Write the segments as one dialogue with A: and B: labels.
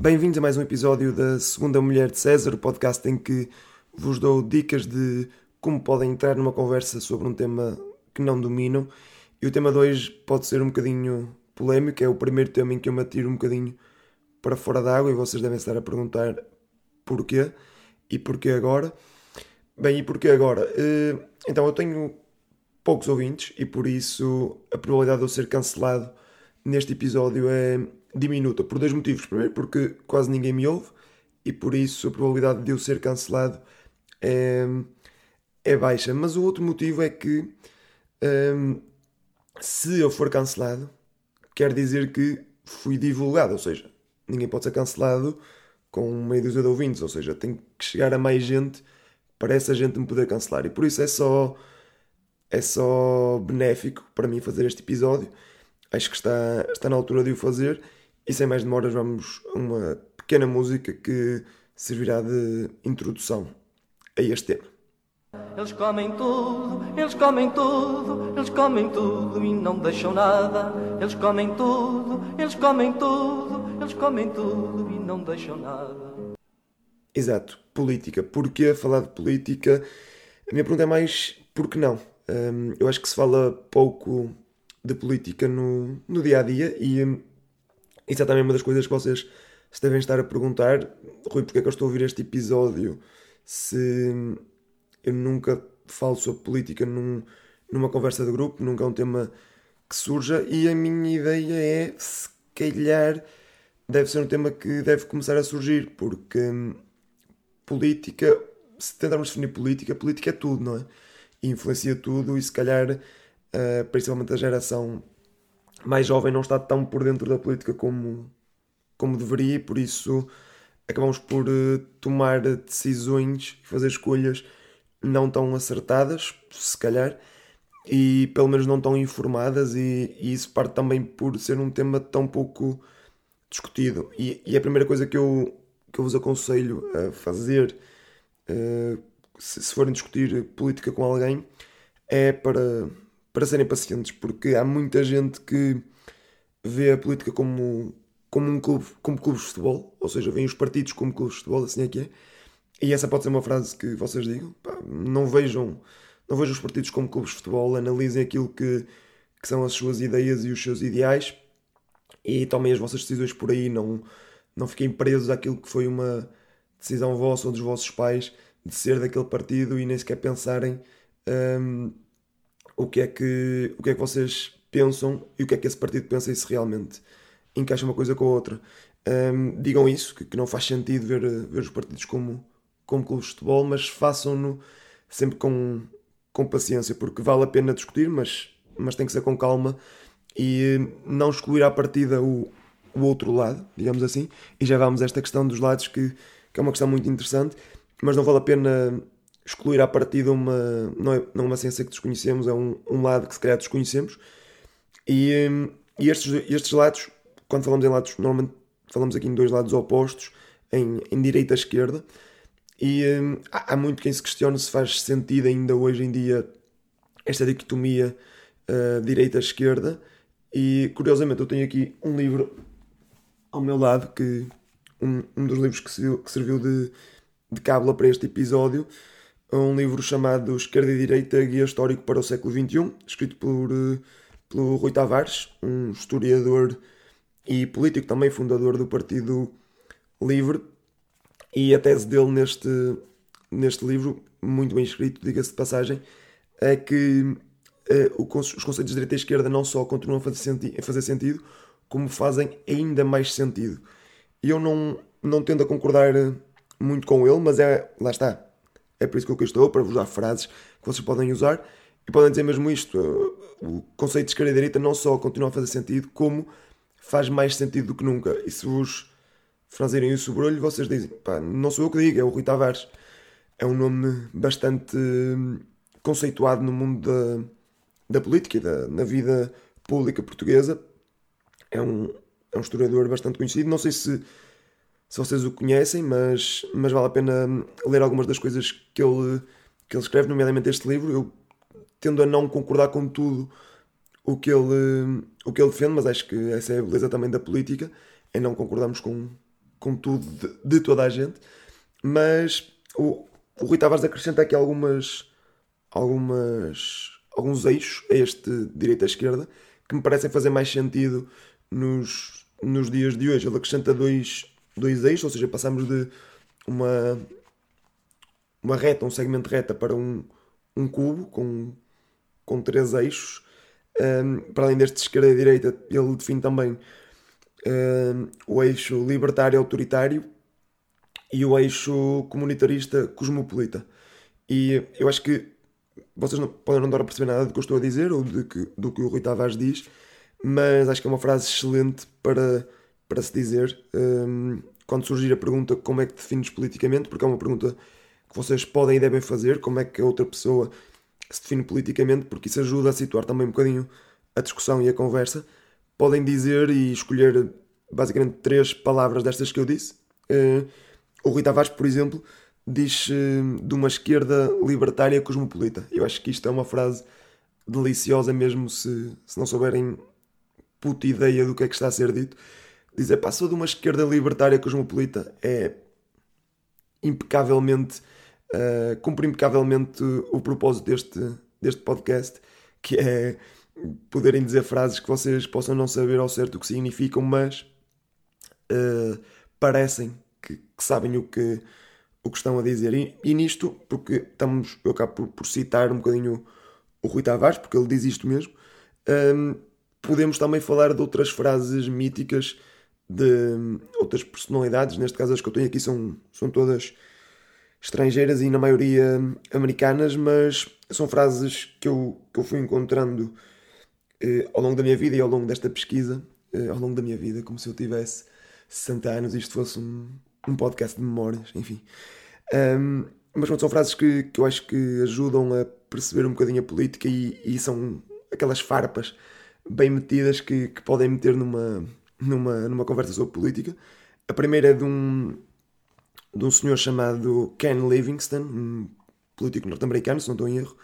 A: Bem-vindos a mais um episódio da Segunda Mulher de César, o podcast em que vos dou dicas de como podem entrar numa conversa sobre um tema que não dominam. E o tema de hoje pode ser um bocadinho polémico, é o primeiro tema em que eu me atiro um bocadinho para fora d'água e vocês devem estar a perguntar porquê e porquê agora. Bem, e porquê agora? Eh, então, eu tenho poucos ouvintes e por isso a probabilidade de eu ser cancelado neste episódio é diminuta por dois motivos. Primeiro, porque quase ninguém me ouve e por isso a probabilidade de eu ser cancelado é, é baixa. Mas o outro motivo é que um, se eu for cancelado, quer dizer que fui divulgado, ou seja, ninguém pode ser cancelado com meia dúzia de ouvintes, ou seja, tem que chegar a mais gente para essa gente me poder cancelar. E por isso é só é só benéfico para mim fazer este episódio. Acho que está, está na altura de o fazer e sem mais demoras, vamos a uma pequena música que servirá de introdução a este tema.
B: Eles comem tudo, eles comem tudo, eles comem tudo e não deixam nada. Eles comem tudo, eles comem tudo, eles comem tudo e não deixam nada.
A: Exato, política. Porquê falar de política? A minha pergunta é mais por que não? Um, eu acho que se fala pouco de política no, no dia a dia e um, isso é também uma das coisas que vocês se devem estar a perguntar. Rui, porque é que eu estou a ouvir este episódio se eu nunca falo sobre política num, numa conversa de grupo, nunca é um tema que surja e a minha ideia é se calhar deve ser um tema que deve começar a surgir, porque hum, política, se tentarmos definir política, política é tudo, não é? E influencia tudo e se calhar, uh, principalmente a geração mais jovem não está tão por dentro da política como, como deveria e por isso acabamos por uh, tomar decisões e fazer escolhas não tão acertadas, se calhar, e pelo menos não tão informadas, e, e, isso parte também por ser um tema tão pouco discutido. E, e a primeira coisa que eu, que eu vos aconselho a fazer uh, se, se forem discutir política com alguém é para para serem pacientes, porque há muita gente que vê a política como, como um clube, como clubes de futebol, ou seja, veem os partidos como clubes de futebol, assim é que é. E essa pode ser uma frase que vocês digam, pá, não vejam não vejam os partidos como clubes de futebol, analisem aquilo que, que são as suas ideias e os seus ideais e tomem as vossas decisões por aí, não, não fiquem presos àquilo que foi uma decisão vossa ou dos vossos pais de ser daquele partido e nem sequer pensarem hum, o que é que, o que, é que vocês pensam e o que é que esse partido pensa se realmente encaixa uma coisa com a outra. Um, digam isso, que, que, não faz sentido ver, ver os partidos como, como clubes de futebol, mas façam-no sempre com, com paciência, porque vale a pena discutir, mas, mas tem que ser com calma e não excluir à partida o, o outro lado, digamos assim. E já vamos a esta questão dos lados, que, que é uma questão muito interessante, mas não vale a pena excluir à partida uma, não é, não é uma ciência que desconhecemos, é um, um lado que se calhar desconhecemos. E, hum, e estes, estes lados, quando falamos em lados, normalmente falamos aqui em dois lados opostos, em, em direita e esquerda. E hum, há, muito quem se questiona se faz sentido ainda hoje em dia esta dicotomia uh, direita-esquerda. E curiosamente eu tenho aqui um livro ao meu lado, que um, um dos livros que serviu, que serviu de, de cábula para este episódio, um livro chamado Esquerda e Direita, Guia Histórico para o Século XXI, escrito por, eh, pelo Rui Tavares, um historiador e político também, fundador do Partido Livre. E a tese dele neste, neste livro, muito bem escrito, diga-se de passagem, é que eh, os conceitos de direita e esquerda não só continuam a fazer, senti a fazer sentido, como fazem ainda mais sentido. Eu não, não tendo a concordar muito com ele, mas é, lá está, é por isso que eu estou, para vos dar frases que vocês podem usar e podem dizer mesmo isto. O conceito de esquerda e direita não só continua a fazer sentido, como faz mais sentido do que nunca. E se vos fazerem o sobrolho, vocês dizem, pá, não sou eu que digo, é o Rui Tavares. É um nome bastante hum, conceituado no mundo da, da política e da, na vida pública portuguesa. É um, é um historiador bastante conhecido. Não sei se se vocês o conhecem, mas, mas vale a pena ler algumas das coisas que ele, que ele escreve, nomeadamente este livro. Eu tendo a não concordar com tudo o que ele, o que ele defende, mas acho que essa é a beleza também da política, é não concordarmos com, com tudo de, de toda a gente, mas o, o Rui Tavares acrescenta aqui algumas, algumas, alguns eixos a este direita-esquerda que me parecem fazer mais sentido nos, nos dias de hoje. Ele acrescenta dois, dois eixos, ou seja, passamos de uma, uma reta, um segmento reta para um, um cubo com, com três eixos. Um, para além deste de esquerda e direita, ele define também um, o eixo libertário autoritário e o eixo comunitarista cosmopolita. E eu acho que vocês não, podem não dar a perceber nada do que eu estou a dizer ou que, do que o Rui Tavares diz, mas acho que é uma frase excelente para, para se dizer um, quando surgir a pergunta como é que defines politicamente, porque é uma pergunta que vocês podem e devem fazer, como é que a outra pessoa se define politicamente, porque isso ajuda a situar também um bocadinho a discussão e a conversa. Podem dizer e escolher basicamente três palavras destas que eu disse. Uh, o Rui Tavares, por exemplo, diz uh, de uma esquerda libertária cosmopolita. Eu acho que isto é uma frase deliciosa mesmo se, se não souberem puta ideia do que é que está a ser dito. Dizer, passou de uma esquerda libertária cosmopolita é impecavelmente uh, cumpre impecavelmente o propósito deste, deste podcast, que é poderem dizer frases que vocês possam não saber ao certo o que significam, mas uh, parecem que, que, sabem o que, o que estão a dizer. E, e nisto, porque estamos, eu acabo por, por, citar um bocadinho o Rui Tavares, porque ele diz isto mesmo, um, podemos também falar de outras frases míticas de outras personalidades, neste caso as que eu tenho aqui são, são todas estrangeiras e na maioria americanas, mas são frases que eu, que eu fui encontrando eh, ao longo da minha vida e ao longo desta pesquisa, eh, ao longo da minha vida, como se eu tivesse 60 anos e isto fosse um, um podcast de memórias, enfim. Um, mas são frases que, que eu acho que ajudam a perceber um bocadinho a política e, e são aquelas farpas bem metidas que, que podem meter numa, numa, numa conversa sobre política. A primeira é de um, de um senhor chamado Ken Livingston, um político norte-americano, se não estou em erro,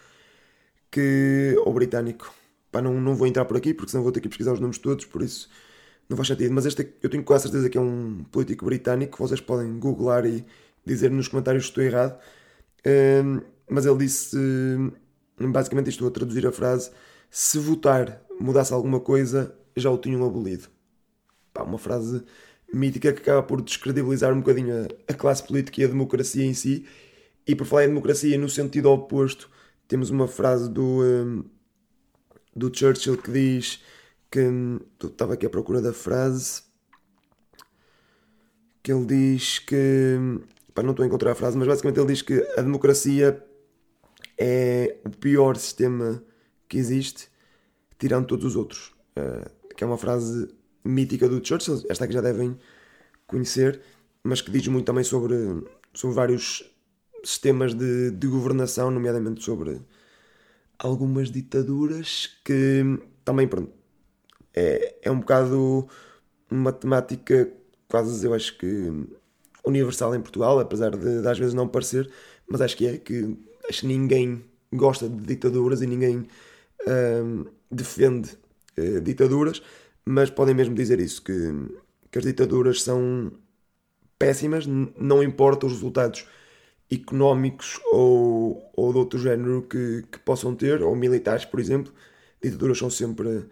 A: que, ou britânico. Pá, não, não vou entrar por aqui porque senão vou ter que pesquisar os nomes todos, por isso não faz sentido. Mas este eu tenho quase certeza que é um político britânico, vocês podem googlar e dizer nos comentários se estou errado. Um, mas ele disse, basicamente estou a traduzir a frase, se votar mudasse alguma coisa, já o tinham abolido. Pá, uma frase mítica que acaba por descredibilizar um bocadinho a, a classe política e a democracia em si. E por falar em democracia no sentido oposto, temos uma frase do, um, do Churchill que diz que. Hum, estava aqui à procura da frase. Que ele diz que. Hum, pá, não estou a encontrar a frase, mas basicamente ele diz que a democracia é o pior sistema que existe, tirando todos os outros. Uh, que é uma frase mítica do Churchill, esta que já devem conhecer, mas que diz muito também sobre, sobre vários sistemas de, de governação, nomeadamente sobre algumas ditaduras que também pronto, é, é um bocado uma temática quase eu acho que universal em Portugal, apesar de, de às vezes não parecer, mas acho que é que acho que ninguém gosta de ditaduras e ninguém hum, defende uh, ditaduras, mas podem mesmo dizer isso, que, que as ditaduras são péssimas, não importa os resultados económicos ou, ou de outro género que, que possam ter, ou militares, por exemplo, ditaduras são sempre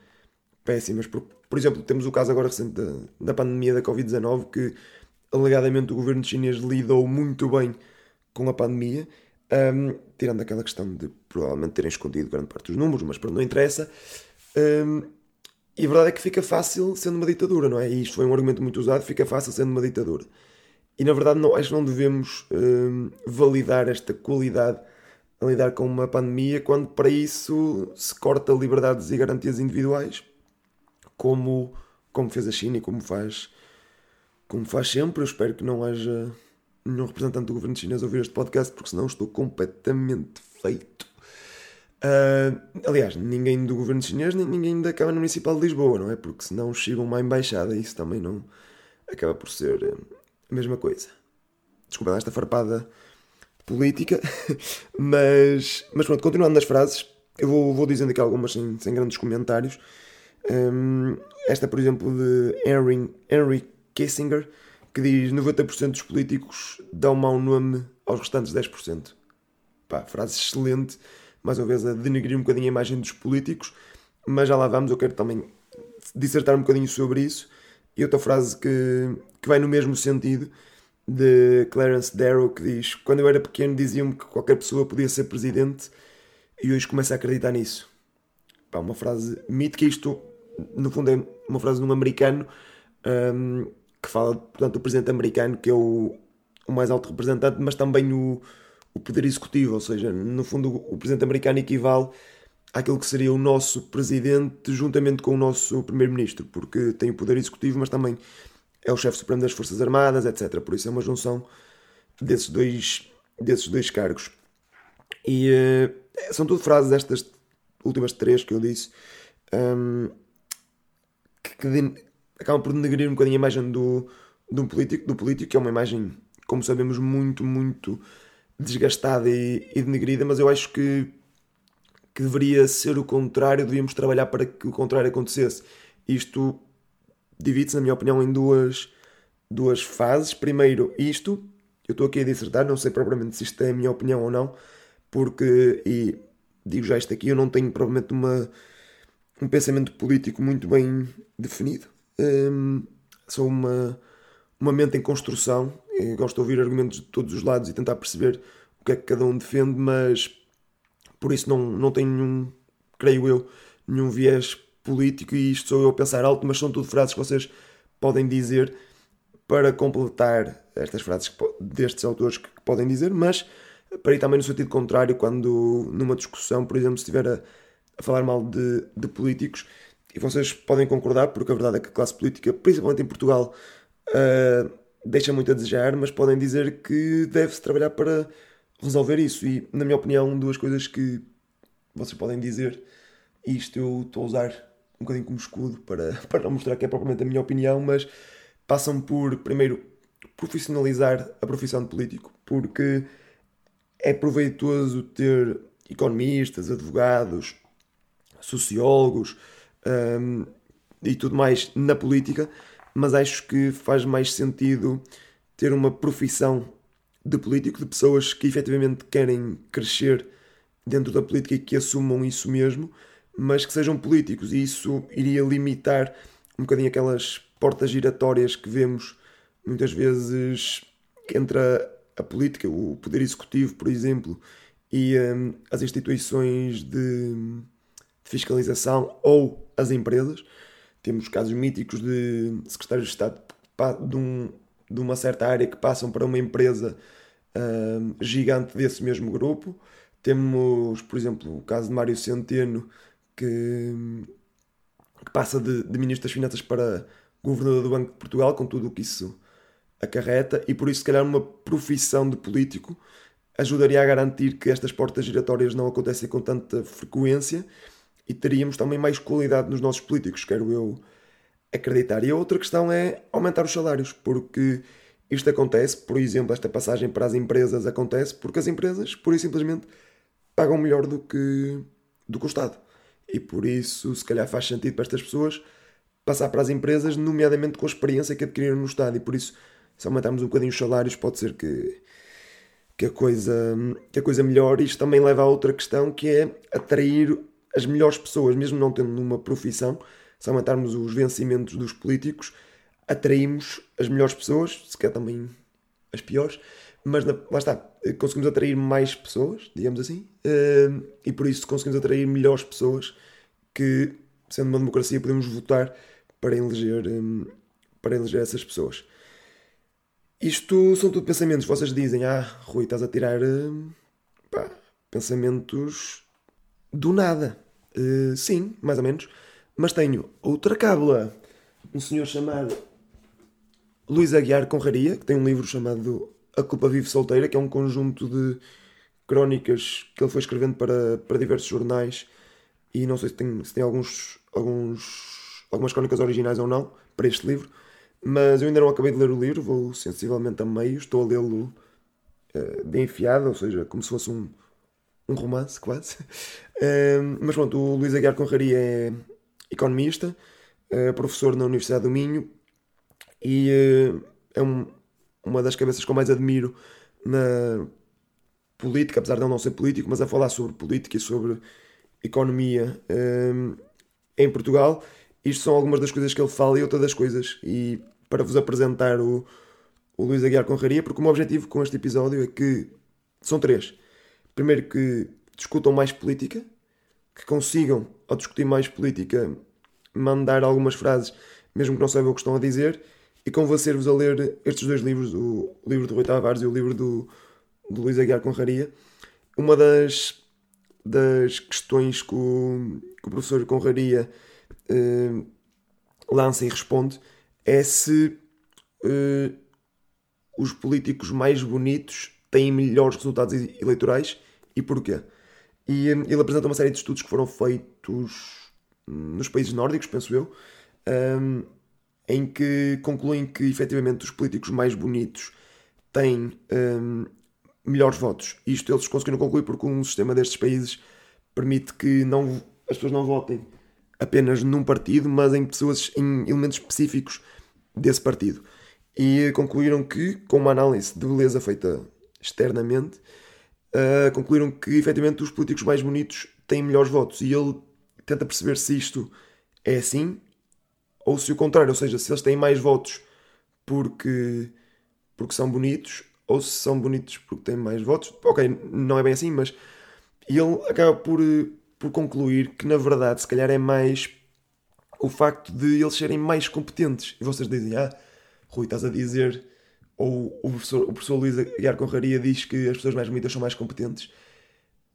A: péssimas. Por, por exemplo, temos o caso agora recente da, da pandemia da Covid-19, que alegadamente o governo chinês lidou muito bem com a pandemia, um, tirando aquela questão de provavelmente terem escondido grande parte dos números, mas pronto, não interessa. Um, e a verdade é que fica fácil sendo uma ditadura, não é? E isto foi um argumento muito usado, fica fácil sendo uma ditadura. E na verdade não, acho que não devemos hum, validar esta qualidade a lidar com uma pandemia quando para isso se corta liberdades e garantias individuais, como, como fez a China e como faz, como faz sempre. Eu espero que não haja nenhum representante do governo chinês a ouvir este podcast, porque senão estou completamente feito. Uh, aliás, ninguém do governo chinês, nem ninguém da Câmara Municipal de Lisboa, não é? Porque senão chegam uma embaixada e isso também não acaba por ser uh, a mesma coisa. Desculpa esta farpada política, mas, mas pronto, continuando nas frases, eu vou, vou dizendo aqui algumas sem, sem grandes comentários. Um, esta, por exemplo, de Henry, Henry Kissinger, que diz 90% dos políticos dão mau nome aos restantes 10%. Pá, frase excelente, mais uma vez a denegrir um bocadinho a imagem dos políticos, mas já lá vamos, eu quero também dissertar um bocadinho sobre isso. E outra frase que, que vai no mesmo sentido, de Clarence Darrow, que diz: Quando eu era pequeno diziam-me que qualquer pessoa podia ser presidente, e hoje começo a acreditar nisso. Pá, uma frase mítica, isto no fundo é uma frase de um americano um, que fala, portanto, do presidente americano, que é o, o mais alto representante, mas também o, o poder executivo, ou seja, no fundo o presidente americano equivale àquilo que seria o nosso presidente juntamente com o nosso primeiro-ministro, porque tem o poder executivo, mas também é o chefe supremo das Forças Armadas, etc. Por isso é uma junção desses dois, desses dois cargos. E uh, são tudo frases estas últimas três que eu disse um, que, que acabam por denegrir um bocadinho a imagem do, do político, do político, que é uma imagem, como sabemos, muito, muito desgastada e, e denegrida, mas eu acho que, que deveria ser o contrário, devíamos trabalhar para que o contrário acontecesse. Isto divide-se, na minha opinião, em duas, duas fases. Primeiro, isto, eu estou aqui a dissertar, não sei propriamente se isto é a minha opinião ou não, porque, e digo já isto aqui, eu não tenho provavelmente uma, um pensamento político muito bem definido. Um, sou uma, uma mente em construção, gosto de ouvir argumentos de todos os lados e tentar perceber o que é que cada um defende, mas por isso não, não tenho nenhum, creio eu, nenhum viés político e isto sou eu a pensar alto, mas são tudo frases que vocês podem dizer para completar estas frases destes autores que podem dizer, mas para ir também no sentido contrário, quando numa discussão, por exemplo, se estiver a, a falar mal de, de, políticos, e vocês podem concordar, porque a verdade é que a classe política, principalmente em Portugal, uh, deixa muito a desejar, mas podem dizer que deve-se trabalhar para resolver isso. E, na minha opinião, duas coisas que vocês podem dizer, e isto eu estou a usar um bocadinho como escudo para, para não mostrar que é propriamente a minha opinião, mas passam por, primeiro, profissionalizar a profissão de político, porque é proveitoso ter economistas, advogados, sociólogos um, e tudo mais na política, mas acho que faz mais sentido ter uma profissão de político, de pessoas que efetivamente querem crescer dentro da política e que assumam isso mesmo, mas que sejam políticos, e isso iria limitar um bocadinho aquelas portas giratórias que vemos muitas vezes entre a, a política, o poder executivo, por exemplo, e um, as instituições de, de, fiscalização ou as empresas. Temos casos míticos de secretários de Estado de, um, de uma certa área que passam para uma empresa um, gigante desse mesmo grupo. Temos, por exemplo, o caso de Mário Centeno, que, que passa de, de Ministro das Finanças para Governador do Banco de Portugal, com tudo o que isso acarreta, e por isso, se calhar, uma profissão de político ajudaria a garantir que estas portas giratórias não acontecem com tanta frequência e teríamos também mais qualidade nos nossos políticos, quero eu acreditar. E a outra questão é aumentar os salários, porque isto acontece, por exemplo, esta passagem para as empresas acontece porque as empresas, por e simplesmente, pagam melhor do que, do que o Estado. E por isso, se calhar, faz sentido para estas pessoas passar para as empresas, nomeadamente com a experiência que adquiriram no Estado. E por isso se aumentarmos um bocadinho os salários, pode ser que, que, a coisa, que a coisa melhore. Isto também leva a outra questão que é atrair as melhores pessoas, mesmo não tendo uma profissão. Se aumentarmos os vencimentos dos políticos, atraímos as melhores pessoas, se quer também as piores, mas lá está, conseguimos atrair mais pessoas, digamos assim, eh, e por isso conseguimos atrair melhores pessoas que, sendo uma democracia, podemos votar para eleger, eh, para eleger essas pessoas. Isto são tudo pensamentos. Vocês dizem, ah, Rui, estás a tirar uh, pá, pensamentos do nada. Uh, sim, mais ou menos. Mas tenho outra cábula. Um senhor chamado Luís Aguiar Conraria, que tem um livro chamado A Culpa Vive Solteira, que é um conjunto de crónicas que ele foi escrevendo para, para diversos jornais. E não sei se tem, se tem alguns, alguns, algumas crónicas originais ou não para este livro mas eu ainda não acabei de ler o livro, vou sensivelmente a meio, estou a lê-lo uh, de enfiada, ou seja, como se fosse um, um romance, quase. Mas pronto, o Luís Aguiar Conraria é economista, uh, professor na Universidade do Minho e é um, uma das cabeças que eu mais admiro na política, apesar de ele não ser político, mas a falar sobre política e sobre economia um, em Portugal. Isto são algumas das coisas que ele fala e outras das coisas. E para vos apresentar o, o Luís Aguiar Conraria, porque o meu objetivo com este episódio é que são três. Primeiro, que discutam mais política, que consigam, ao discutir mais política, mandar algumas frases, mesmo que não saibam o que estão a dizer, e convencer-vos a ler estes dois livros, o livro do Rui Tavares e o livro do, do Luís Aguiar Conraria. Uma das, das questões que o, que o professor Conraria eh, lança e responde é se eh, os políticos mais bonitos têm melhores resultados eleitorais e porquê. E eh, ele apresenta uma série de estudos que foram feitos nos países nórdicos, penso eu, um, em que concluem que efetivamente os políticos mais bonitos têm melhores votos. Isto eles conseguiram concluir porque um sistema destes países permite que não, as pessoas não votem apenas num partido, mas em pessoas, em elementos específicos desse partido. E concluíram que, com uma análise de beleza feita externamente, uh, concluíram que efetivamente os políticos mais bonitos têm melhores votos. E ele tenta perceber se isto é assim ou se o contrário, ou seja, se eles têm mais votos porque, porque são bonitos ou se são bonitos porque têm mais votos. Ok, não é bem assim, mas ele acaba por, por concluir que na verdade se calhar é mais o facto de eles serem mais competentes. E vocês dizem, ah, Rui, estás a dizer, ou o professor, o professor Luís Aguiar Conraria diz que as pessoas mais bonitas são mais competentes.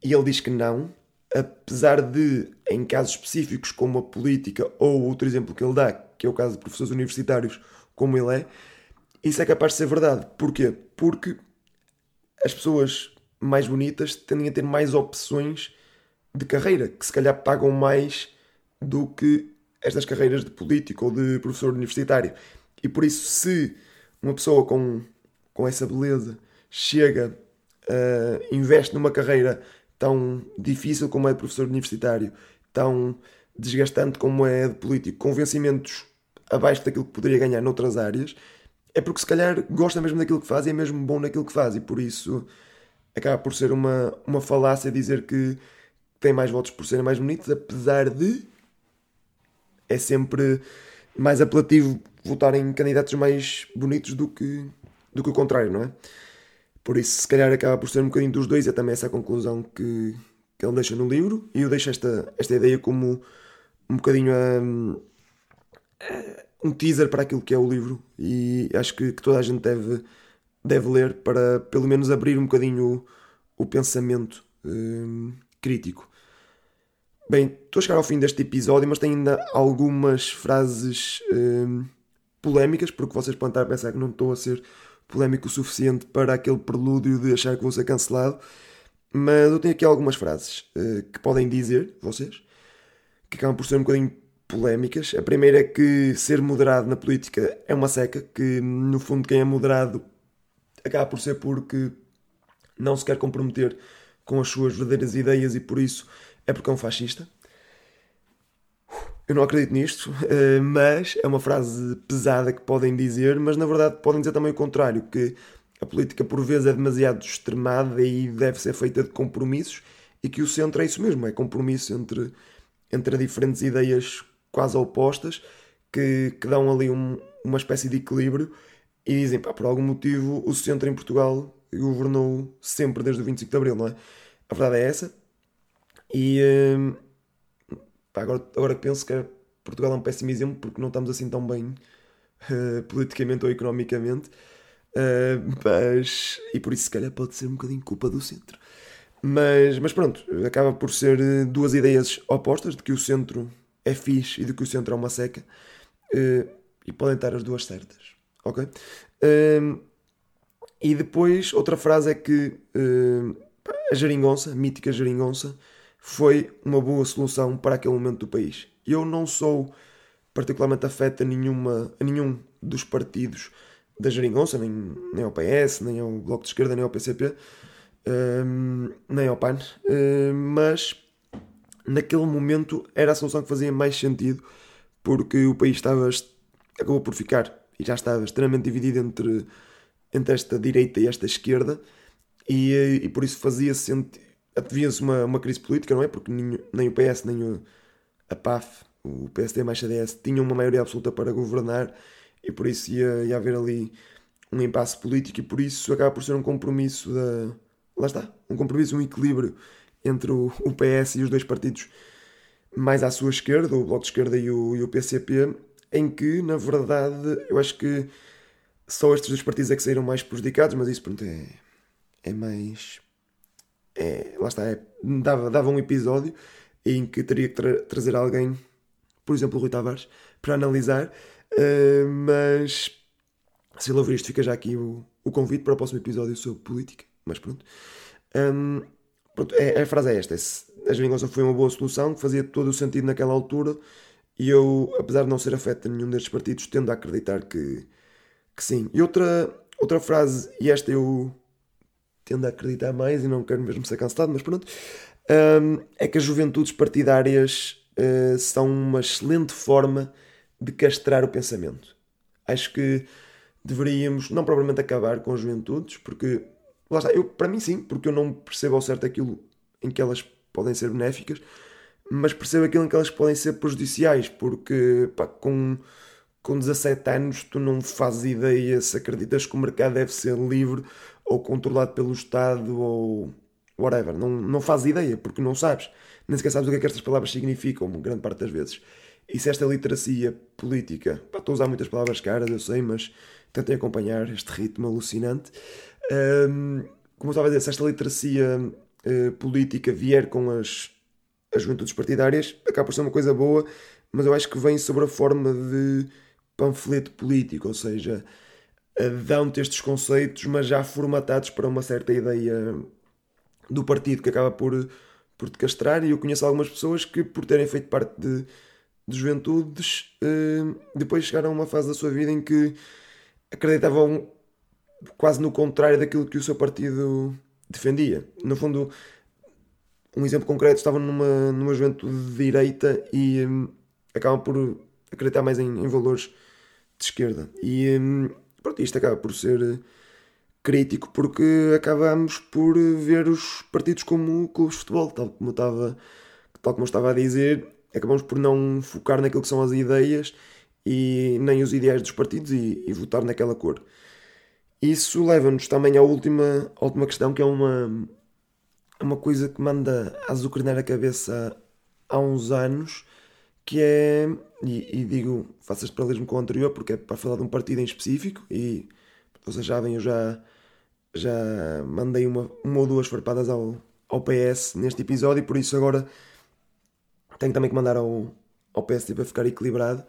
A: E ele diz que não, apesar de, em casos específicos como a política ou outro exemplo que ele dá, que é o caso de professores universitários, como ele é, isso é capaz de ser verdade. Porquê? Porque as pessoas mais bonitas tendem a ter mais opções de carreira, que se calhar pagam mais do que estas carreiras de político ou de professor universitário. E por isso, se uma pessoa com, com essa beleza chega, uh, investe numa carreira tão difícil como é de professor universitário, tão desgastante como é de político, com vencimentos abaixo daquilo que poderia ganhar noutras áreas, é porque se calhar gosta mesmo daquilo que faz e é mesmo bom naquilo que faz, e por isso acaba por ser uma, uma falácia dizer que tem mais votos por serem mais bonitos, apesar de é sempre mais apelativo votar em candidatos mais bonitos do que, do que o contrário, não é? Por isso, se calhar, acaba por ser um bocadinho dos dois, é também essa a conclusão que, que ele deixa no livro. E eu deixo esta, esta ideia como um bocadinho um, um teaser para aquilo que é o livro. E acho que, que, toda a gente deve, deve ler para, pelo menos, abrir um bocadinho o, o pensamento um, crítico. Bem, estou a chegar ao fim deste episódio, mas tenho ainda algumas frases um, polémicas, porque vocês podem estar a pensar que não estou a ser polémico o suficiente para aquele prelúdio de achar que vou ser cancelado. Mas eu tenho aqui algumas frases uh, que podem dizer, vocês, que acabam por ser um bocadinho polémicas. A primeira é que ser moderado na política é uma seca, que no fundo quem é moderado acaba por ser porque não se quer comprometer com as suas verdadeiras ideias e por isso é porque é um fascista. Eu não acredito nisto, eh, mas é uma frase pesada que podem dizer, mas na verdade podem dizer também o contrário, que a política por vezes é demasiado extremada e deve ser feita de compromissos e que o centro é isso mesmo, é compromisso entre, entre diferentes ideias quase opostas que, que dão ali um, uma espécie de equilíbrio e dizem, pá, por algum motivo o centro em Portugal governou sempre desde o 25 de Abril, não é? A verdade é essa. E, hum, Pá, agora, agora penso que Portugal é um péssimo exemplo porque não estamos assim tão bem uh, politicamente ou economicamente. Uh, mas, e por isso, se calhar, pode ser um bocadinho culpa do centro. Mas, mas pronto, acaba por ser eh, duas ideias opostas: de que o centro é fixe e de que o centro é uma seca. Uh, e podem estar as duas certas. Ok? Uh, e depois, outra frase é que a geringonça, a mítica geringonça, foi uma boa solução para aquele momento do país. Eu não sou particularmente afeto a, nenhuma, a nenhum dos partidos da Jeringonça, nem, nem ao PS, nem ao Bloco de Esquerda, nem ao PCP, um, nem ao PAN, um, mas naquele momento era a solução que fazia mais sentido porque o país estava acabou por ficar e já estava extremamente dividido entre, entre esta direita e esta esquerda, e, eh, e por isso fazia sentido. Havia-se uma, uma crise política, não é? Porque nem, nem o PS, nem o, a PAF, o PSD mais CDS, tinham uma maioria absoluta para governar, e por isso ia, ia haver ali um impasse político, e por isso acaba por ser um compromisso da. Lá está, um compromisso, um equilíbrio entre o, o PS e os dois partidos mais à sua esquerda, o Bloco de Esquerda e o, e o PCP, em que, na verdade, eu acho que só estes dois partidos é que saíram mais prejudicados, mas isso pronto, é, é mais. É, lá está, é, dava, dava um episódio em que teria que tra trazer alguém, por exemplo, o Rui Tavares, para analisar, uh, mas se ele ouvir isto, fica já aqui o, o convite para o próximo episódio sobre política. Mas pronto. Um, pronto é, a frase é esta: a geringonça foi uma boa solução, que fazia todo o sentido naquela altura, e eu, apesar de não ser afeto a nenhum destes partidos, tendo a acreditar que, que sim. E outra, outra frase, e esta eu tendo a acreditar mais e não quero mesmo ser cancelado, mas pronto, um, é que as juventudes partidárias uh, são uma excelente forma de castrar o pensamento. Acho que deveríamos, não propriamente acabar com as juventudes, porque, lá está, eu, para mim sim, porque eu não percebo ao certo aquilo em que elas podem ser benéficas, mas percebo aquilo em que elas podem ser prejudiciais, porque pá, com, com 17 anos tu não fazes ideia se acreditas que o mercado deve ser livre ou controlado pelo Estado ou whatever. Não, não fazes ideia, porque não sabes. Nem sequer sabes o que é que estas palavras significam, grande parte das vezes. E se esta literacia política, pá, estou a usar muitas palavras caras, eu sei, mas tentem acompanhar este ritmo alucinante. Um, como eu estava a dizer, se esta literacia uh, política vier com as, as juventudes partidárias, acaba por ser uma coisa boa, mas eu acho que vem sobre a forma de panfleto político, ou seja, dão-te estes conceitos, mas já formatados para uma certa ideia do partido que acaba por, por te castrar. E eu conheço algumas pessoas que, por terem feito parte de, de juventudes, uh, depois chegaram a uma fase da sua vida em que acreditavam quase no contrário daquilo que o seu partido defendia. No fundo, um exemplo concreto, estavam numa, numa juventude de direita e um, acabam por acreditar mais em, em, valores de esquerda. E pronto, isto acaba por ser crítico porque acabamos por ver os partidos como clubes de futebol, tal como eu estava, tal como estava a dizer, acabamos por não focar naquilo que são as ideias e nem os ideais dos partidos e, e votar naquela cor. Isso leva-nos também à última, à última questão, que é uma, uma coisa que manda azucrinar a cabeça há uns anos, que é, e, e digo, faço este paralelismo com o anterior, porque é para falar de um partido em específico, e vocês sabem, eu já, já mandei uma, uma ou duas farpadas ao, ao PS neste episódio, e por isso agora tenho também que mandar ao, ao PSD para ficar equilibrado.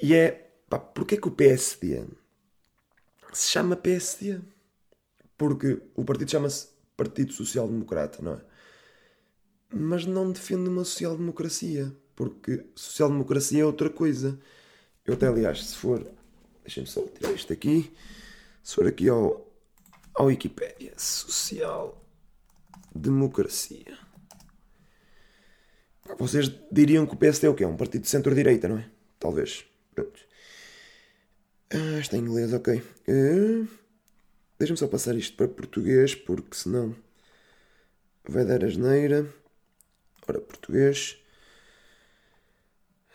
A: E é, pá, porquê que o PSD se chama PSD? Porque o partido chama-se Partido Social Democrata, não é? Mas não defende uma social-democracia, porque social-democracia é outra coisa. Eu até, aliás, se for... Deixem-me só tirar isto aqui. Se for aqui ao, ao social-democracia. Vocês diriam que o PSD é o quê? Um partido de centro-direita, não é? Talvez. Pronto. Ah, está em inglês, ok. Uh, Deixa-me só passar isto para português, porque senão vai dar asneira. Ora, português.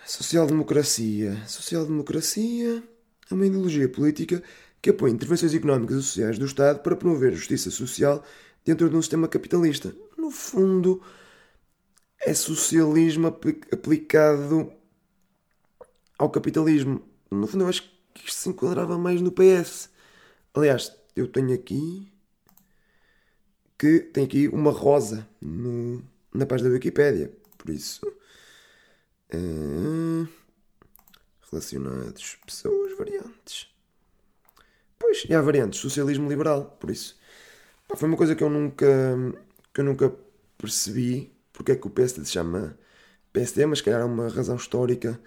A: Social-democracia. Social-democracia é uma ideologia política que apoia intervenções económicas e sociais do Estado para promover justiça social dentro de um sistema capitalista. No fundo, é socialismo aplicado ao capitalismo. No fundo, eu acho que isto se enquadrava mais no PS. Aliás, eu tenho aqui que tem aqui uma rosa no, na página da Wikipédia. Por isso, uh, relacionados, pessoas, variantes. Pois, e há variantes, socialismo liberal. Por isso, pá, foi uma coisa que eu nunca, que eu nunca percebi porque é que o PSD se chama PSD, mas se calhar há uma razão histórica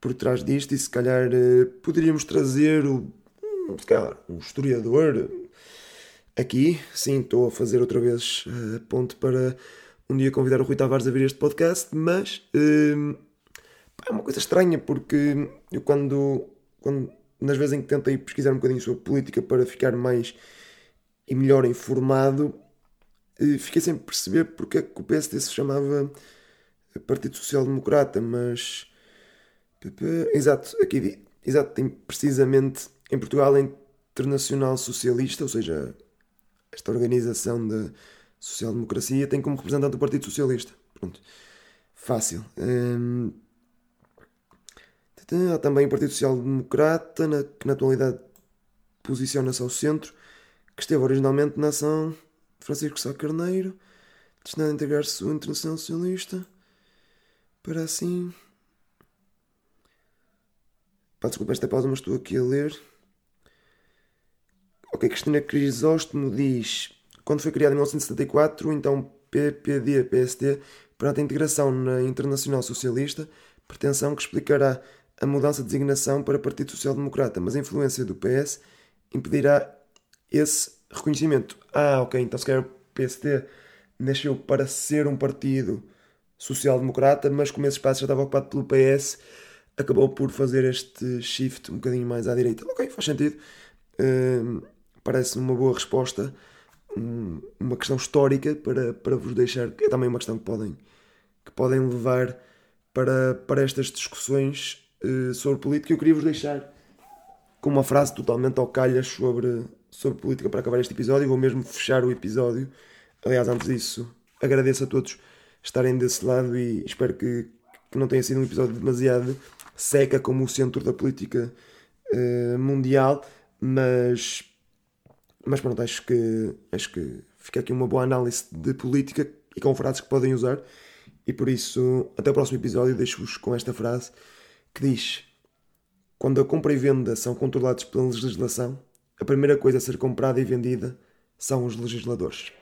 A: por trás disto e se calhar uh, poderíamos trazer o, um, se calhar, historiador aqui. Sim, estou a fazer outra vez uh, ponto para um dia convidar o Rui Tavares a vir este podcast, mas uh, é uma coisa estranha porque eu quando, quando nas vezes em que tentei pesquisar um bocadinho sobre política para ficar mais e melhor informado, eh, fiquei sem perceber porque é que o PSD se chamava Partido Social Democrata, mas. Exato, aqui exato, tem precisamente em Portugal Internacional Socialista, ou seja, esta organização da social-democracia tem como representante o Partido Socialista. Pronto. Fácil. Hum... Há também o Partido Social Democrata, na, que na atualidade posiciona-se ao centro, que esteve originalmente na ação de Francisco Sá Carneiro, destinado a integrar-se o Internacional Socialista, para assim. Pá, desculpa esta pausa, mas estou aqui a ler. Ok, Cristina Crisóstomo diz: quando foi criado em 1974, então PPD-PSD, para a integração na Internacional Socialista, pretensão que explicará a mudança de designação para Partido Social Democrata, mas a influência do PS impedirá esse reconhecimento. Ah, ok, então se calhar o PSD nasceu para ser um partido social-democrata, mas como esse espaço já estava ocupado pelo PS, acabou por fazer este shift um bocadinho mais à direita. Ok, faz sentido. Uh, parece uma boa resposta, um, uma questão histórica para, para vos deixar, que é também uma questão que podem, que podem levar para, para estas discussões uh, sobre política. Eu queria vos deixar com uma frase totalmente ao calhas sobre, sobre política para acabar este episódio. Vou mesmo fechar o episódio. Aliás, antes disso, agradeço a todos estarem desse lado e espero que, que não tenha sido um episódio demasiado seca como o centro da política uh, mundial, mas, mas pronto, acho que, acho que fica aqui uma boa análise de política e com frases que podem usar. E por isso, até o próximo episódio, deixo-vos com esta frase que diz: Quando a compra e venda são controlados pela legislação, a primeira coisa a ser comprada e vendida são os legisladores.